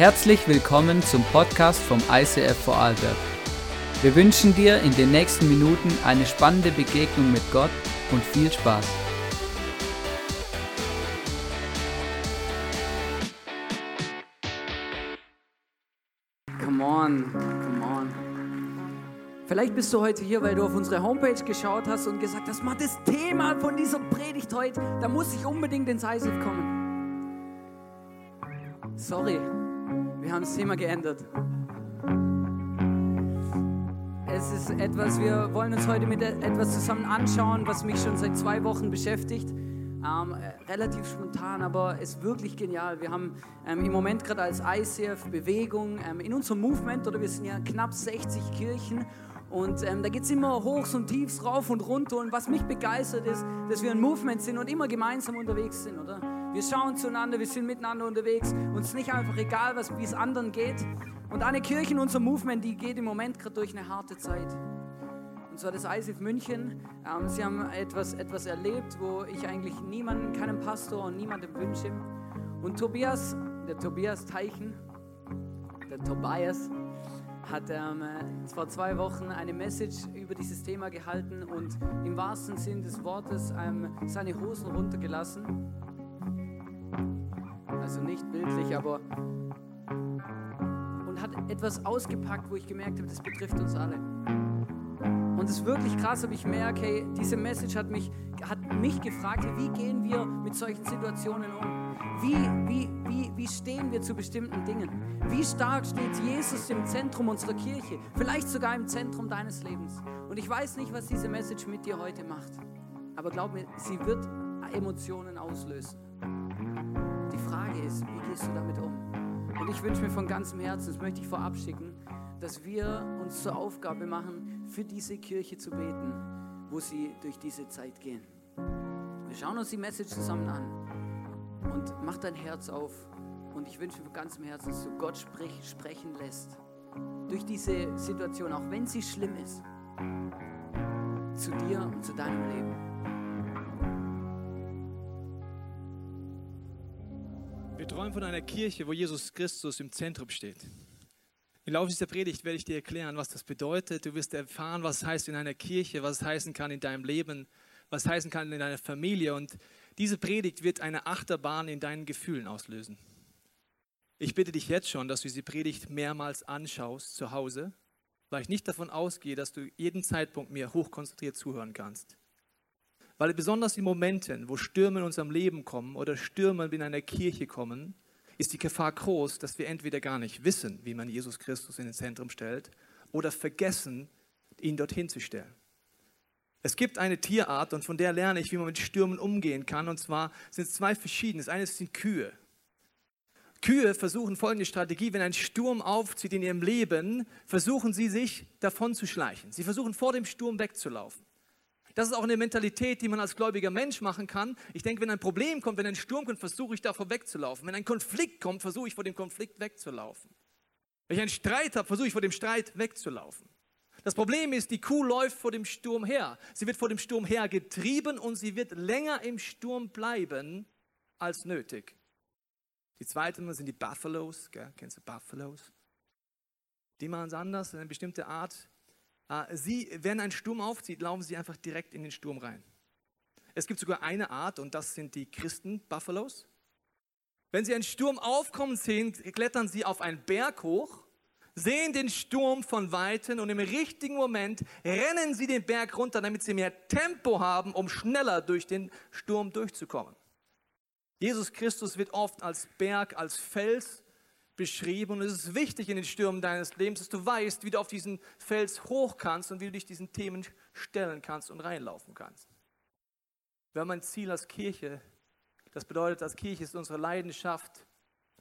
Herzlich willkommen zum Podcast vom ICF Vorarlberg. Wir wünschen dir in den nächsten Minuten eine spannende Begegnung mit Gott und viel Spaß. Come on, come on. Vielleicht bist du heute hier, weil du auf unsere Homepage geschaut hast und gesagt hast, Mann, das Thema von dieser Predigt heute, da muss ich unbedingt ins ICF kommen. Sorry, wir haben das Thema geändert. Es ist etwas, wir wollen uns heute mit etwas zusammen anschauen, was mich schon seit zwei Wochen beschäftigt. Ähm, äh, relativ spontan, aber ist wirklich genial. Wir haben ähm, im Moment gerade als ICF Bewegung ähm, in unserem Movement, oder wir sind ja knapp 60 Kirchen und ähm, da geht es immer hochs und tiefs, rauf und runter. Und was mich begeistert ist, dass wir ein Movement sind und immer gemeinsam unterwegs sind, oder? Wir schauen zueinander, wir sind miteinander unterwegs. Uns nicht einfach egal, wie es anderen geht. Und eine Kirche in unserem Movement, die geht im Moment gerade durch eine harte Zeit. Und zwar das ISIF München. Ähm, sie haben etwas, etwas erlebt, wo ich eigentlich niemanden, keinen Pastor und niemandem wünsche. Und Tobias, der Tobias Teichen, der Tobias, hat ähm, vor zwei Wochen eine Message über dieses Thema gehalten und im wahrsten Sinn des Wortes ähm, seine Hosen runtergelassen. Also nicht bildlich, aber und hat etwas ausgepackt, wo ich gemerkt habe, das betrifft uns alle. Und es ist wirklich krass, aber ich merke, hey, diese Message hat mich, hat mich gefragt, hey, wie gehen wir mit solchen Situationen um? Wie, wie, wie, wie stehen wir zu bestimmten Dingen? Wie stark steht Jesus im Zentrum unserer Kirche? Vielleicht sogar im Zentrum deines Lebens. Und ich weiß nicht, was diese Message mit dir heute macht. Aber glaub mir, sie wird Emotionen auslösen. Ist, wie gehst du damit um? Und ich wünsche mir von ganzem Herzen, das möchte ich vorab schicken, dass wir uns zur Aufgabe machen, für diese Kirche zu beten, wo sie durch diese Zeit gehen. Wir schauen uns die Message zusammen an und mach dein Herz auf. Und ich wünsche mir von ganzem Herzen, dass du Gott sprich, sprechen lässt. Durch diese Situation, auch wenn sie schlimm ist, zu dir und zu deinem Leben. Träumen von einer Kirche, wo Jesus Christus im Zentrum steht. Im Laufe dieser Predigt werde ich dir erklären, was das bedeutet. Du wirst erfahren, was es heißt in einer Kirche, was es heißen kann in deinem Leben, was es heißen kann in deiner Familie. Und diese Predigt wird eine Achterbahn in deinen Gefühlen auslösen. Ich bitte dich jetzt schon, dass du diese Predigt mehrmals anschaust zu Hause, weil ich nicht davon ausgehe, dass du jeden Zeitpunkt mir hochkonzentriert zuhören kannst. Weil besonders in Momenten, wo Stürme in unserem Leben kommen oder Stürme in einer Kirche kommen, ist die Gefahr groß, dass wir entweder gar nicht wissen, wie man Jesus Christus in den Zentrum stellt, oder vergessen, ihn dorthin zu stellen. Es gibt eine Tierart und von der lerne ich, wie man mit Stürmen umgehen kann. Und zwar sind es zwei verschiedene. Das eine sind Kühe. Kühe versuchen folgende Strategie, wenn ein Sturm aufzieht in ihrem Leben, versuchen sie sich davon zu schleichen. Sie versuchen vor dem Sturm wegzulaufen. Das ist auch eine Mentalität, die man als gläubiger Mensch machen kann. Ich denke, wenn ein Problem kommt, wenn ein Sturm kommt, versuche ich davor wegzulaufen. Wenn ein Konflikt kommt, versuche ich vor dem Konflikt wegzulaufen. Wenn ich einen Streit habe, versuche ich vor dem Streit wegzulaufen. Das Problem ist, die Kuh läuft vor dem Sturm her. Sie wird vor dem Sturm her getrieben und sie wird länger im Sturm bleiben als nötig. Die zweiten sind die Buffalos. Gell? Kennst du Buffalos? Die machen es anders, eine bestimmte Art sie, wenn ein Sturm aufzieht, laufen sie einfach direkt in den Sturm rein. Es gibt sogar eine Art und das sind die Christen-Buffalos. Wenn sie einen Sturm aufkommen sehen, klettern sie auf einen Berg hoch, sehen den Sturm von Weitem und im richtigen Moment rennen sie den Berg runter, damit sie mehr Tempo haben, um schneller durch den Sturm durchzukommen. Jesus Christus wird oft als Berg, als Fels beschrieben. Und es ist wichtig in den Stürmen deines Lebens, dass du weißt, wie du auf diesen Fels hoch kannst und wie du dich diesen Themen stellen kannst und reinlaufen kannst. Wir haben ein Ziel als Kirche. Das bedeutet, als Kirche ist unsere Leidenschaft,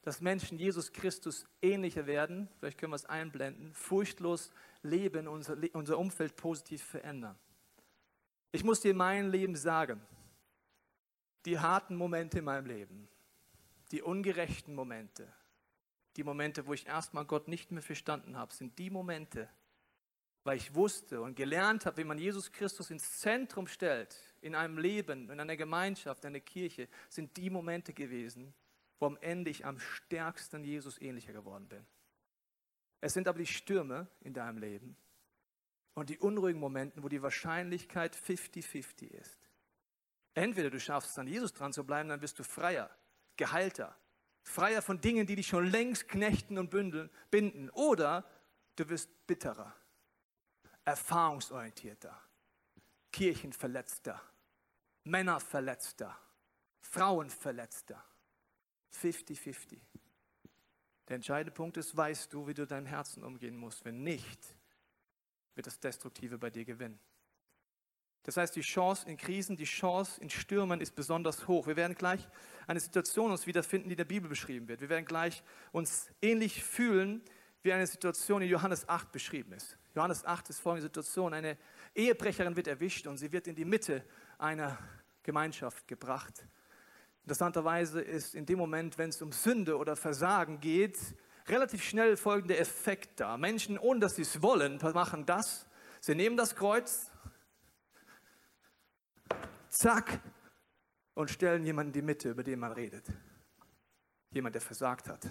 dass Menschen Jesus Christus ähnlicher werden. Vielleicht können wir es einblenden. Furchtlos leben, unser, unser Umfeld positiv verändern. Ich muss dir mein Leben sagen, die harten Momente in meinem Leben, die ungerechten Momente, die Momente, wo ich erstmal Gott nicht mehr verstanden habe, sind die Momente, weil ich wusste und gelernt habe, wie man Jesus Christus ins Zentrum stellt, in einem Leben, in einer Gemeinschaft, in einer Kirche, sind die Momente gewesen, wo am Ende ich am stärksten Jesus ähnlicher geworden bin. Es sind aber die Stürme in deinem Leben und die unruhigen Momente, wo die Wahrscheinlichkeit 50-50 ist. Entweder du schaffst es an Jesus dran zu bleiben, dann bist du freier, geheilter, freier von Dingen, die dich schon längst knechten und bündeln, binden. Oder du wirst bitterer, erfahrungsorientierter, kirchenverletzter, männerverletzter, frauenverletzter. 50-50. Der entscheidende Punkt ist, weißt du, wie du deinem Herzen umgehen musst. Wenn nicht, wird das Destruktive bei dir gewinnen. Das heißt, die Chance in Krisen, die Chance in Stürmen ist besonders hoch. Wir werden gleich eine Situation uns wiederfinden, die in der Bibel beschrieben wird. Wir werden gleich uns ähnlich fühlen, wie eine Situation in Johannes 8 beschrieben ist. Johannes 8 ist folgende Situation. Eine Ehebrecherin wird erwischt und sie wird in die Mitte einer Gemeinschaft gebracht. Interessanterweise ist in dem Moment, wenn es um Sünde oder Versagen geht, relativ schnell folgender Effekt da. Menschen, ohne dass sie es wollen, machen das. Sie nehmen das Kreuz, zack, und stellen jemanden in die Mitte, über den man redet. Jemand, der versagt hat.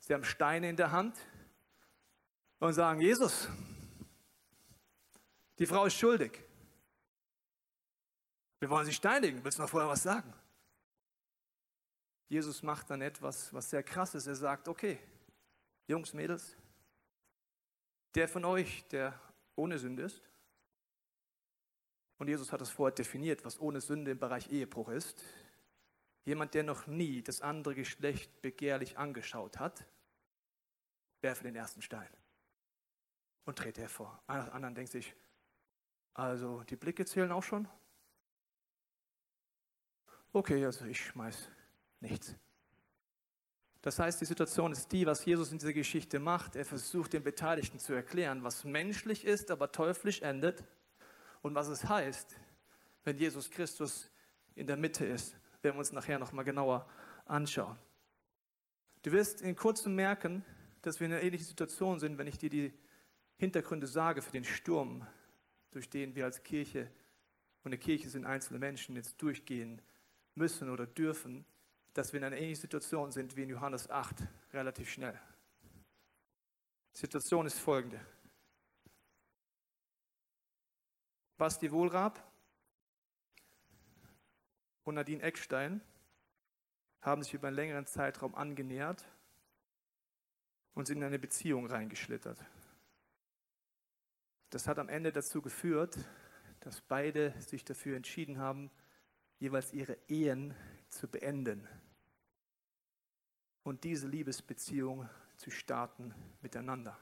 Sie haben Steine in der Hand und sagen, Jesus, die Frau ist schuldig. Wir wollen sie steinigen. Willst du noch vorher was sagen? Jesus macht dann etwas, was sehr krass ist. Er sagt, okay, Jungs, Mädels, der von euch, der ohne Sünde ist, und Jesus hat es vorher definiert, was ohne Sünde im Bereich Ehebruch ist, jemand, der noch nie das andere Geschlecht begehrlich angeschaut hat, werfe den ersten Stein und trete hervor. Einer anderen denkt sich, also die Blicke zählen auch schon? Okay, also ich schmeiß Nichts. Das heißt, die Situation ist die, was Jesus in dieser Geschichte macht. Er versucht den Beteiligten zu erklären, was menschlich ist, aber teuflisch endet und was es heißt, wenn Jesus Christus in der Mitte ist. Werden wir uns nachher nochmal genauer anschauen. Du wirst in kurzem merken, dass wir in einer ähnlichen Situation sind, wenn ich dir die Hintergründe sage für den Sturm, durch den wir als Kirche, und eine Kirche sind einzelne Menschen, jetzt durchgehen müssen oder dürfen dass wir in einer ähnlichen Situation sind wie in Johannes 8, relativ schnell. Die Situation ist folgende. Basti Wohlrab und Nadine Eckstein haben sich über einen längeren Zeitraum angenähert und sind in eine Beziehung reingeschlittert. Das hat am Ende dazu geführt, dass beide sich dafür entschieden haben, jeweils ihre Ehen zu beenden und diese Liebesbeziehung zu starten miteinander.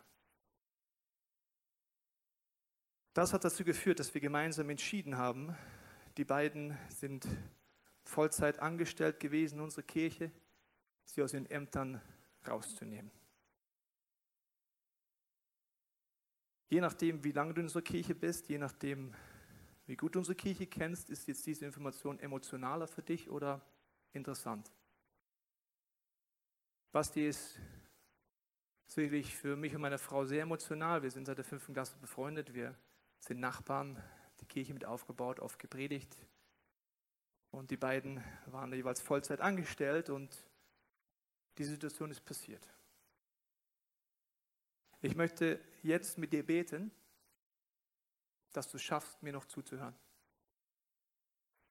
Das hat dazu geführt, dass wir gemeinsam entschieden haben, die beiden sind Vollzeit angestellt gewesen in unserer Kirche, sie aus ihren Ämtern rauszunehmen. Je nachdem, wie lange du in unserer Kirche bist, je nachdem, wie gut du unsere Kirche kennst, ist jetzt diese Information emotionaler für dich oder interessant. Basti ist sicherlich für mich und meine Frau sehr emotional. Wir sind seit der fünften Klasse befreundet. Wir sind Nachbarn, die Kirche mit aufgebaut, oft gepredigt. Und die beiden waren jeweils Vollzeit angestellt und die Situation ist passiert. Ich möchte jetzt mit dir beten, dass du schaffst, mir noch zuzuhören.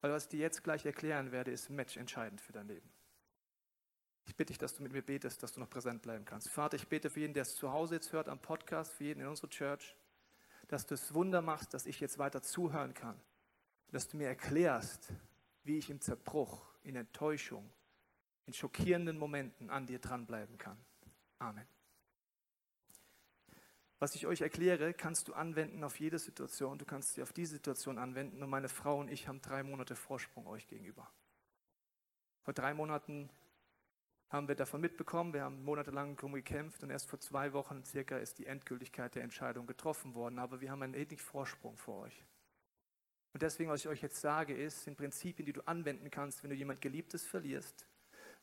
Weil was ich dir jetzt gleich erklären werde, ist matchentscheidend für dein Leben. Ich bitte dich, dass du mit mir betest, dass du noch präsent bleiben kannst. Vater, ich bete für jeden, der es zu Hause jetzt hört am Podcast, für jeden in unserer Church, dass du es Wunder machst, dass ich jetzt weiter zuhören kann. Dass du mir erklärst, wie ich im Zerbruch, in Enttäuschung, in schockierenden Momenten an dir dranbleiben kann. Amen. Was ich euch erkläre, kannst du anwenden auf jede Situation. Du kannst sie auf diese Situation anwenden. Und meine Frau und ich haben drei Monate Vorsprung euch gegenüber. Vor drei Monaten haben wir davon mitbekommen. Wir haben monatelang darum gekämpft und erst vor zwei Wochen circa ist die Endgültigkeit der Entscheidung getroffen worden. Aber wir haben einen ähnlichen Vorsprung vor euch. Und deswegen, was ich euch jetzt sage, ist, sind Prinzipien, die du anwenden kannst, wenn du jemand Geliebtes verlierst,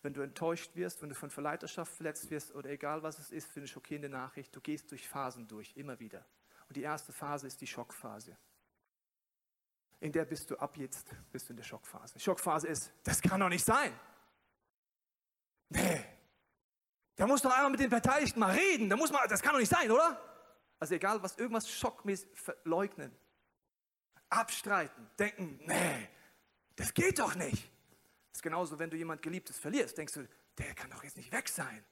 wenn du enttäuscht wirst, wenn du von Verleiterschaft verletzt wirst oder egal was es ist für eine schockierende Nachricht, du gehst durch Phasen durch, immer wieder. Und die erste Phase ist die Schockphase. In der bist du ab jetzt, bist du in der Schockphase. Schockphase ist, das kann doch nicht sein. Da muss doch einmal mit den Beteiligten mal reden. Da muss man, das kann doch nicht sein, oder? Also egal, was irgendwas schockmäßig verleugnen, abstreiten, denken, nee, das geht doch nicht. Das ist genauso, wenn du jemand Geliebtes verlierst, denkst du, der kann doch jetzt nicht weg sein.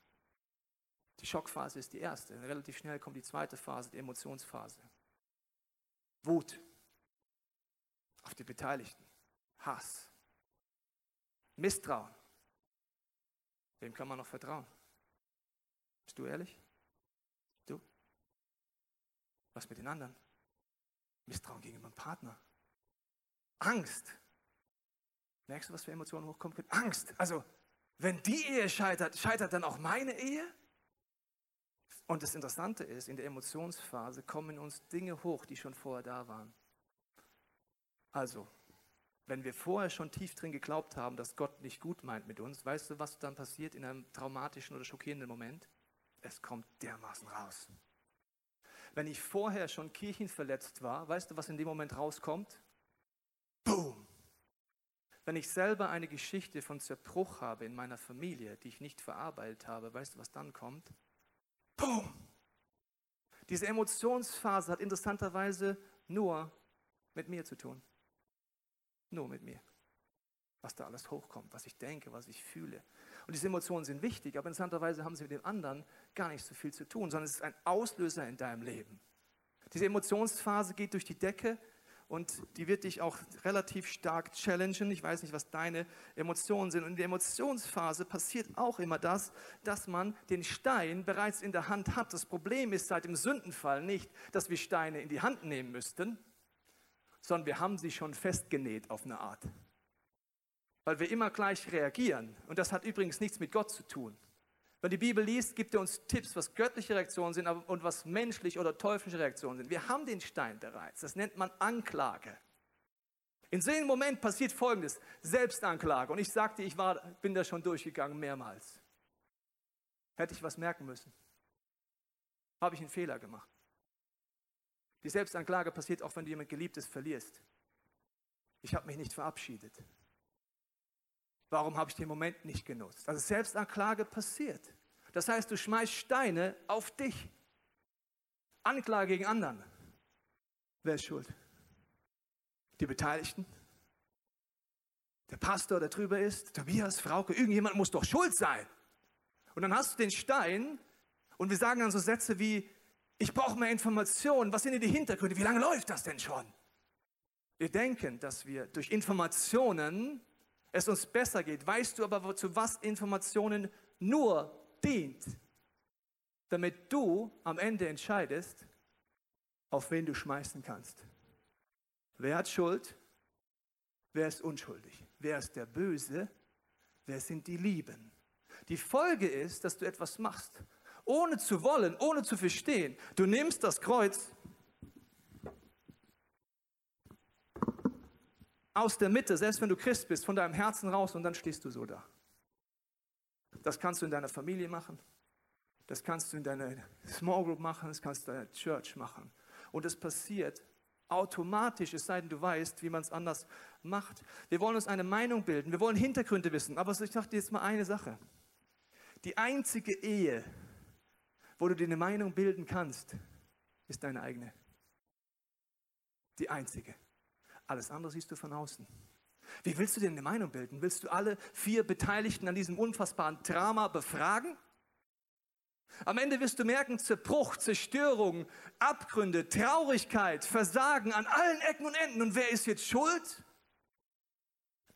Die Schockphase ist die erste. Relativ schnell kommt die zweite Phase, die Emotionsphase. Wut auf die Beteiligten, Hass, Misstrauen. Wem kann man noch vertrauen? Bist du ehrlich? Du? Was mit den anderen? Misstrauen gegenüber dem Partner. Angst. Merkst du, was für Emotionen hochkommen können? Angst. Also, wenn die Ehe scheitert, scheitert dann auch meine Ehe? Und das Interessante ist, in der Emotionsphase kommen uns Dinge hoch, die schon vorher da waren. Also, wenn wir vorher schon tief drin geglaubt haben, dass Gott nicht gut meint mit uns, weißt du, was dann passiert in einem traumatischen oder schockierenden Moment? Es kommt dermaßen raus. Wenn ich vorher schon kirchenverletzt war, weißt du, was in dem Moment rauskommt? Boom! Wenn ich selber eine Geschichte von Zerbruch habe in meiner Familie, die ich nicht verarbeitet habe, weißt du, was dann kommt? Boom! Diese Emotionsphase hat interessanterweise nur mit mir zu tun. Nur mit mir. Was da alles hochkommt, was ich denke, was ich fühle. Und diese Emotionen sind wichtig, aber interessanterweise haben sie mit dem anderen gar nicht so viel zu tun, sondern es ist ein Auslöser in deinem Leben. Diese Emotionsphase geht durch die Decke und die wird dich auch relativ stark challengen. Ich weiß nicht, was deine Emotionen sind. Und in der Emotionsphase passiert auch immer das, dass man den Stein bereits in der Hand hat. Das Problem ist seit dem Sündenfall nicht, dass wir Steine in die Hand nehmen müssten, sondern wir haben sie schon festgenäht auf eine Art. Weil wir immer gleich reagieren. Und das hat übrigens nichts mit Gott zu tun. Wenn die Bibel liest, gibt er uns Tipps, was göttliche Reaktionen sind und was menschliche oder teuflische Reaktionen sind. Wir haben den Stein bereits. Das nennt man Anklage. In so einem Moment passiert Folgendes: Selbstanklage. Und ich sagte, ich war, bin da schon durchgegangen mehrmals. Hätte ich was merken müssen? Habe ich einen Fehler gemacht? Die Selbstanklage passiert auch, wenn du jemand Geliebtes verlierst. Ich habe mich nicht verabschiedet. Warum habe ich den Moment nicht genutzt? Also Selbstanklage passiert. Das heißt, du schmeißt Steine auf dich. Anklage gegen anderen. Wer ist schuld? Die Beteiligten? Der Pastor, der drüber ist? Tobias, Frauke, irgendjemand muss doch schuld sein. Und dann hast du den Stein und wir sagen dann so Sätze wie, ich brauche mehr Informationen. Was sind denn die Hintergründe? Wie lange läuft das denn schon? Wir denken, dass wir durch Informationen es uns besser geht. Weißt du aber, zu was Informationen nur dient? Damit du am Ende entscheidest, auf wen du schmeißen kannst. Wer hat Schuld? Wer ist unschuldig? Wer ist der Böse? Wer sind die Lieben? Die Folge ist, dass du etwas machst, ohne zu wollen, ohne zu verstehen. Du nimmst das Kreuz aus der Mitte, selbst wenn du Christ bist, von deinem Herzen raus und dann stehst du so da. Das kannst du in deiner Familie machen. Das kannst du in deiner Small Group machen. Das kannst du in deiner Church machen. Und es passiert automatisch, es sei denn, du weißt, wie man es anders macht. Wir wollen uns eine Meinung bilden. Wir wollen Hintergründe wissen. Aber ich sage dir jetzt mal eine Sache. Die einzige Ehe, wo du dir eine Meinung bilden kannst, ist deine eigene. Die einzige. Alles andere siehst du von außen. Wie willst du dir eine Meinung bilden? Willst du alle vier Beteiligten an diesem unfassbaren Drama befragen? Am Ende wirst du merken, Zerbruch, Zerstörung, Abgründe, Traurigkeit, Versagen an allen Ecken und Enden. Und wer ist jetzt schuld?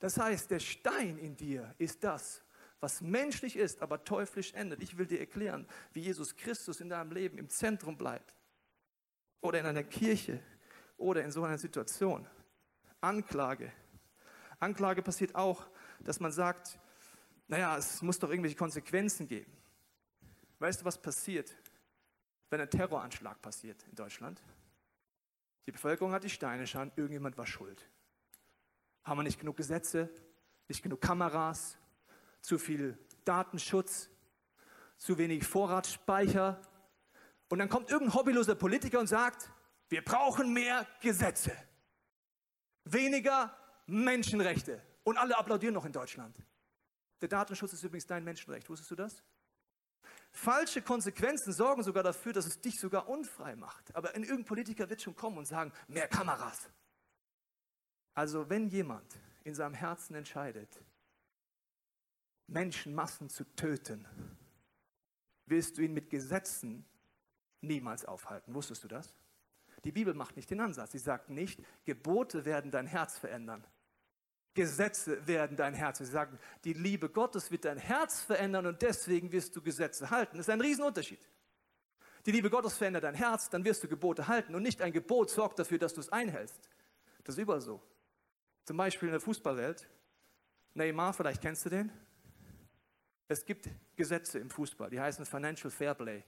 Das heißt, der Stein in dir ist das, was menschlich ist, aber teuflisch endet. Ich will dir erklären, wie Jesus Christus in deinem Leben im Zentrum bleibt. Oder in einer Kirche oder in so einer Situation. Anklage. Anklage passiert auch, dass man sagt, naja, es muss doch irgendwelche Konsequenzen geben. Weißt du, was passiert, wenn ein Terroranschlag passiert in Deutschland? Die Bevölkerung hat die Steine schauen, irgendjemand war schuld. Haben wir nicht genug Gesetze, nicht genug Kameras, zu viel Datenschutz, zu wenig Vorratsspeicher. Und dann kommt irgendein hobbyloser Politiker und sagt, wir brauchen mehr Gesetze weniger Menschenrechte. Und alle applaudieren noch in Deutschland. Der Datenschutz ist übrigens dein Menschenrecht. Wusstest du das? Falsche Konsequenzen sorgen sogar dafür, dass es dich sogar unfrei macht. Aber irgendein Politiker wird schon kommen und sagen, mehr Kameras. Also wenn jemand in seinem Herzen entscheidet, Menschenmassen zu töten, wirst du ihn mit Gesetzen niemals aufhalten. Wusstest du das? Die Bibel macht nicht den Ansatz. Sie sagt nicht, Gebote werden dein Herz verändern. Gesetze werden dein Herz. Sie sagen, die Liebe Gottes wird dein Herz verändern und deswegen wirst du Gesetze halten. Das ist ein Riesenunterschied. Die Liebe Gottes verändert dein Herz, dann wirst du Gebote halten und nicht ein Gebot sorgt dafür, dass du es einhältst. Das ist überall so. Zum Beispiel in der Fußballwelt. Neymar, vielleicht kennst du den. Es gibt Gesetze im Fußball, die heißen Financial Fair Play.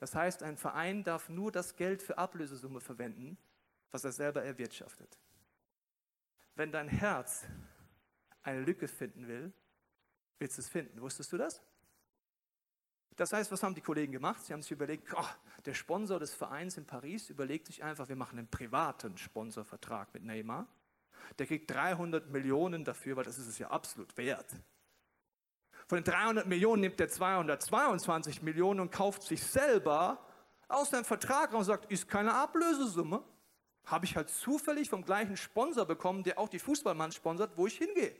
Das heißt, ein Verein darf nur das Geld für Ablösesumme verwenden, was er selber erwirtschaftet. Wenn dein Herz eine Lücke finden will, willst du es finden. Wusstest du das? Das heißt, was haben die Kollegen gemacht? Sie haben sich überlegt, oh, der Sponsor des Vereins in Paris überlegt sich einfach, wir machen einen privaten Sponsorvertrag mit Neymar. Der kriegt 300 Millionen dafür, weil das ist es ja absolut wert. Von den 300 Millionen nimmt er 222 Millionen und kauft sich selber aus seinem Vertrag und sagt, ist keine Ablösesumme. Habe ich halt zufällig vom gleichen Sponsor bekommen, der auch die Fußballmann sponsert, wo ich hingehe.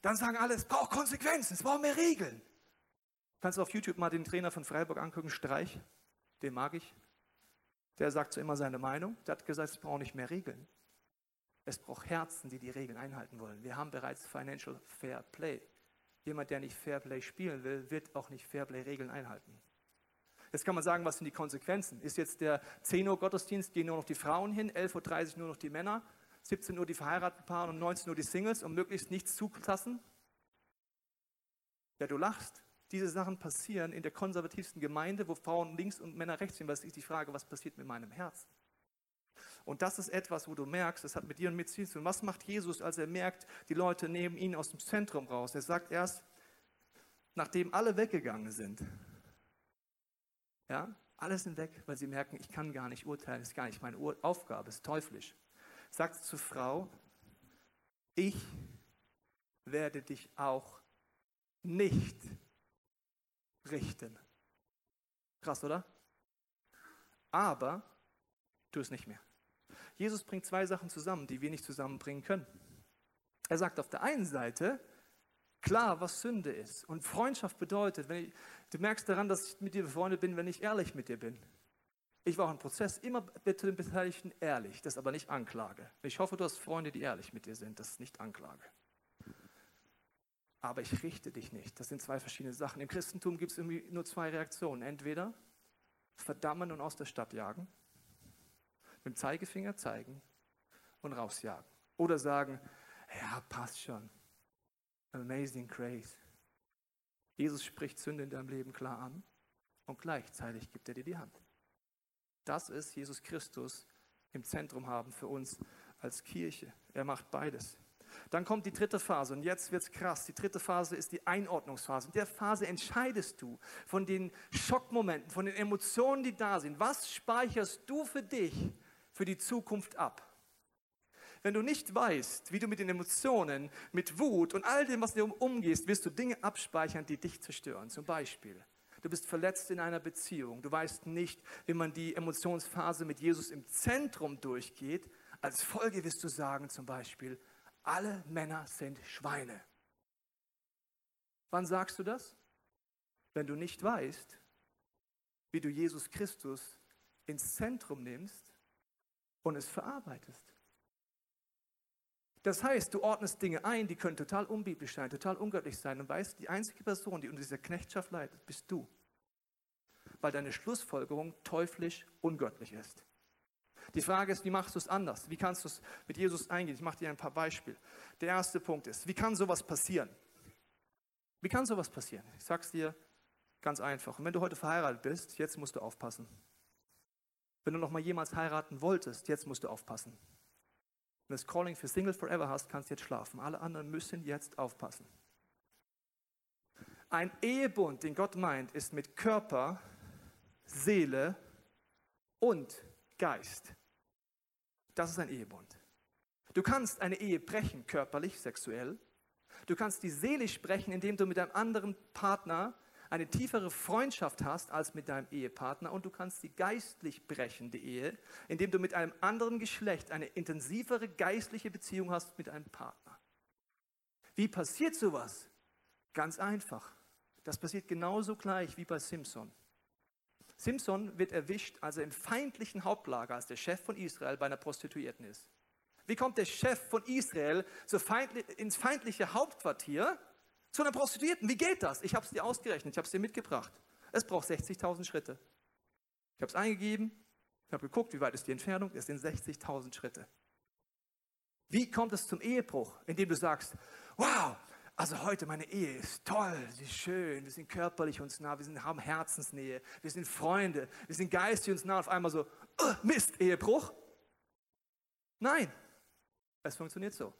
Dann sagen alle, es braucht Konsequenzen, es braucht mehr Regeln. Kannst du auf YouTube mal den Trainer von Freiburg angucken, Streich, den mag ich. Der sagt so immer seine Meinung. Der hat gesagt, es braucht nicht mehr Regeln. Es braucht Herzen, die die Regeln einhalten wollen. Wir haben bereits Financial Fair Play. Jemand, der nicht Fairplay spielen will, wird auch nicht Fairplay-Regeln einhalten. Jetzt kann man sagen, was sind die Konsequenzen? Ist jetzt der 10 Uhr Gottesdienst, gehen nur noch die Frauen hin, 11.30 Uhr nur noch die Männer, 17 Uhr die verheirateten Paare und 19 Uhr die Singles, um möglichst nichts zulassen? Ja, du lachst. Diese Sachen passieren in der konservativsten Gemeinde, wo Frauen links und Männer rechts sind. Was ist die Frage, was passiert mit meinem Herzen? Und das ist etwas, wo du merkst, das hat mit dir und mit zu tun. Was macht Jesus, als er merkt, die Leute nehmen ihn aus dem Zentrum raus? Er sagt erst, nachdem alle weggegangen sind, ja, alle sind weg, weil sie merken, ich kann gar nicht urteilen, ist gar nicht meine Aufgabe, es ist teuflisch. Sagt zur Frau, ich werde dich auch nicht richten. Krass, oder? Aber tu es nicht mehr. Jesus bringt zwei Sachen zusammen, die wir nicht zusammenbringen können. Er sagt auf der einen Seite, klar, was Sünde ist. Und Freundschaft bedeutet, ich, du merkst daran, dass ich mit dir befreundet bin, wenn ich ehrlich mit dir bin. Ich war auch im Prozess immer zu den Beteiligten ehrlich, das ist aber nicht Anklage. Ich hoffe, du hast Freunde, die ehrlich mit dir sind, das ist nicht Anklage. Aber ich richte dich nicht. Das sind zwei verschiedene Sachen. Im Christentum gibt es irgendwie nur zwei Reaktionen. Entweder verdammen und aus der Stadt jagen mit dem Zeigefinger zeigen und rausjagen. Oder sagen, ja, passt schon. Amazing Grace. Jesus spricht Sünde in deinem Leben klar an und gleichzeitig gibt er dir die Hand. Das ist Jesus Christus im Zentrum haben für uns als Kirche. Er macht beides. Dann kommt die dritte Phase und jetzt wird es krass. Die dritte Phase ist die Einordnungsphase. In der Phase entscheidest du von den Schockmomenten, von den Emotionen, die da sind. Was speicherst du für dich für die Zukunft ab. Wenn du nicht weißt, wie du mit den Emotionen, mit Wut und all dem, was dir umgehst, wirst du Dinge abspeichern, die dich zerstören. Zum Beispiel, du bist verletzt in einer Beziehung. Du weißt nicht, wie man die Emotionsphase mit Jesus im Zentrum durchgeht. Als Folge wirst du sagen zum Beispiel, alle Männer sind Schweine. Wann sagst du das? Wenn du nicht weißt, wie du Jesus Christus ins Zentrum nimmst und es verarbeitest. Das heißt, du ordnest Dinge ein, die können total unbiblisch sein, total ungöttlich sein und weißt, die einzige Person, die unter dieser Knechtschaft leidet, bist du. Weil deine Schlussfolgerung teuflisch ungöttlich ist. Die Frage ist, wie machst du es anders? Wie kannst du es mit Jesus eingehen? Ich mache dir ein paar Beispiele. Der erste Punkt ist, wie kann sowas passieren? Wie kann sowas passieren? Ich sage es dir ganz einfach. Und wenn du heute verheiratet bist, jetzt musst du aufpassen. Wenn du noch mal jemals heiraten wolltest, jetzt musst du aufpassen. Wenn du das Calling für Single Forever hast, kannst du jetzt schlafen. Alle anderen müssen jetzt aufpassen. Ein Ehebund, den Gott meint, ist mit Körper, Seele und Geist. Das ist ein Ehebund. Du kannst eine Ehe brechen, körperlich, sexuell. Du kannst die seelisch brechen, indem du mit einem anderen Partner eine tiefere Freundschaft hast als mit deinem Ehepartner und du kannst die geistlich brechen, die Ehe, indem du mit einem anderen Geschlecht eine intensivere geistliche Beziehung hast mit einem Partner. Wie passiert sowas? Ganz einfach. Das passiert genauso gleich wie bei Simpson. Simpson wird erwischt, als er im feindlichen Hauptlager als der Chef von Israel bei einer Prostituierten ist. Wie kommt der Chef von Israel ins feindliche Hauptquartier zu einer Prostituierten? Wie geht das? Ich habe es dir ausgerechnet, ich habe es dir mitgebracht. Es braucht 60.000 Schritte. Ich habe es eingegeben, ich habe geguckt, wie weit ist die Entfernung, es sind 60.000 Schritte. Wie kommt es zum Ehebruch, indem du sagst, wow, also heute meine Ehe ist toll, sie ist schön, wir sind körperlich uns nah, wir sind, haben Herzensnähe, wir sind Freunde, wir sind geistig uns nah. Auf einmal so, oh, Mist, Ehebruch. Nein, es funktioniert so.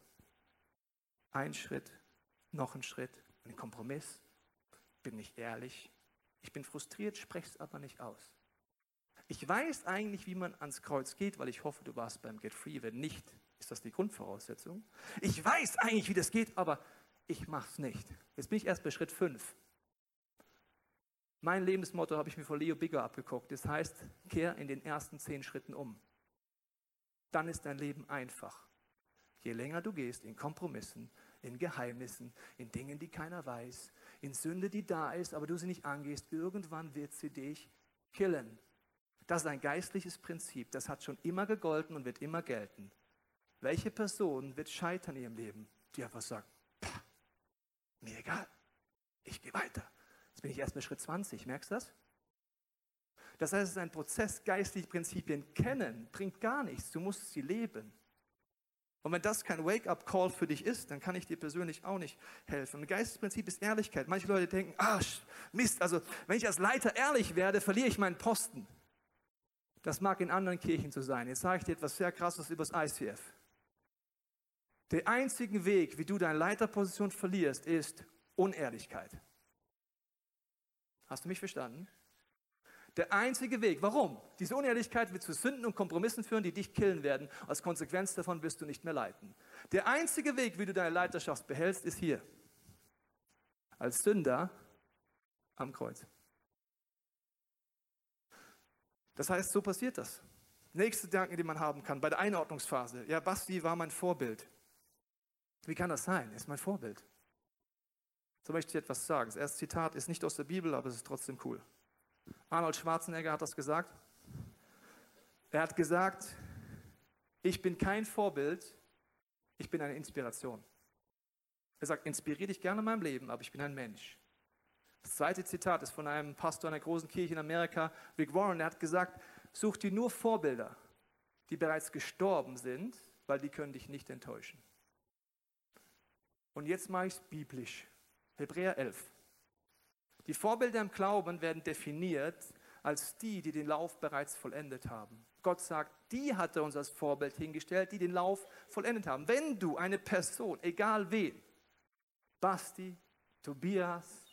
Ein Schritt, noch ein Schritt, ein Kompromiss. Bin nicht ehrlich. Ich bin frustriert, spreche es aber nicht aus. Ich weiß eigentlich, wie man ans Kreuz geht, weil ich hoffe, du warst beim Get Free. Wenn nicht, ist das die Grundvoraussetzung. Ich weiß eigentlich, wie das geht, aber ich mache es nicht. Jetzt bin ich erst bei Schritt 5. Mein Lebensmotto habe ich mir von Leo Bigger abgeguckt. Das heißt, kehr in den ersten zehn Schritten um. Dann ist dein Leben einfach. Je länger du gehst in Kompromissen, in Geheimnissen, in Dingen, die keiner weiß, in Sünde, die da ist, aber du sie nicht angehst, irgendwann wird sie dich killen. Das ist ein geistliches Prinzip. Das hat schon immer gegolten und wird immer gelten. Welche Person wird scheitern in ihrem Leben, die einfach sagt, mir egal. Ich gehe weiter. Jetzt bin ich erst bei Schritt 20. Merkst du das? Das heißt, es ist ein Prozess, geistliche Prinzipien kennen, bringt gar nichts. Du musst sie leben. Und wenn das kein Wake-up-Call für dich ist, dann kann ich dir persönlich auch nicht helfen. Und Geistesprinzip ist Ehrlichkeit. Manche Leute denken, ah, Mist, also wenn ich als Leiter ehrlich werde, verliere ich meinen Posten. Das mag in anderen Kirchen so sein. Jetzt sage ich dir etwas sehr Krasses über das ICF. Der einzige Weg, wie du deine Leiterposition verlierst, ist Unehrlichkeit. Hast du mich verstanden? Der einzige Weg. Warum? Diese Unehrlichkeit wird zu Sünden und Kompromissen führen, die dich killen werden. Als Konsequenz davon wirst du nicht mehr leiten. Der einzige Weg, wie du deine Leiterschaft behältst, ist hier. Als Sünder am Kreuz. Das heißt, so passiert das. Nächste Gedanken, die man haben kann, bei der Einordnungsphase. Ja, Basti war mein Vorbild. Wie kann das sein? Ist mein Vorbild. So möchte ich etwas sagen. Das erste Zitat ist nicht aus der Bibel, aber es ist trotzdem cool. Arnold Schwarzenegger hat das gesagt. Er hat gesagt, ich bin kein Vorbild, ich bin eine Inspiration. Er sagt, inspiriere dich gerne in meinem Leben, aber ich bin ein Mensch. Das zweite Zitat ist von einem Pastor einer großen Kirche in Amerika, Rick Warren. Er hat gesagt, such dir nur Vorbilder, die bereits gestorben sind, weil die können dich nicht enttäuschen. Und jetzt mache ich es biblisch. Hebräer 11. Die Vorbilder im Glauben werden definiert als die, die den Lauf bereits vollendet haben. Gott sagt, die hat er uns als Vorbild hingestellt, die den Lauf vollendet haben. Wenn du eine Person, egal wen, Basti, Tobias,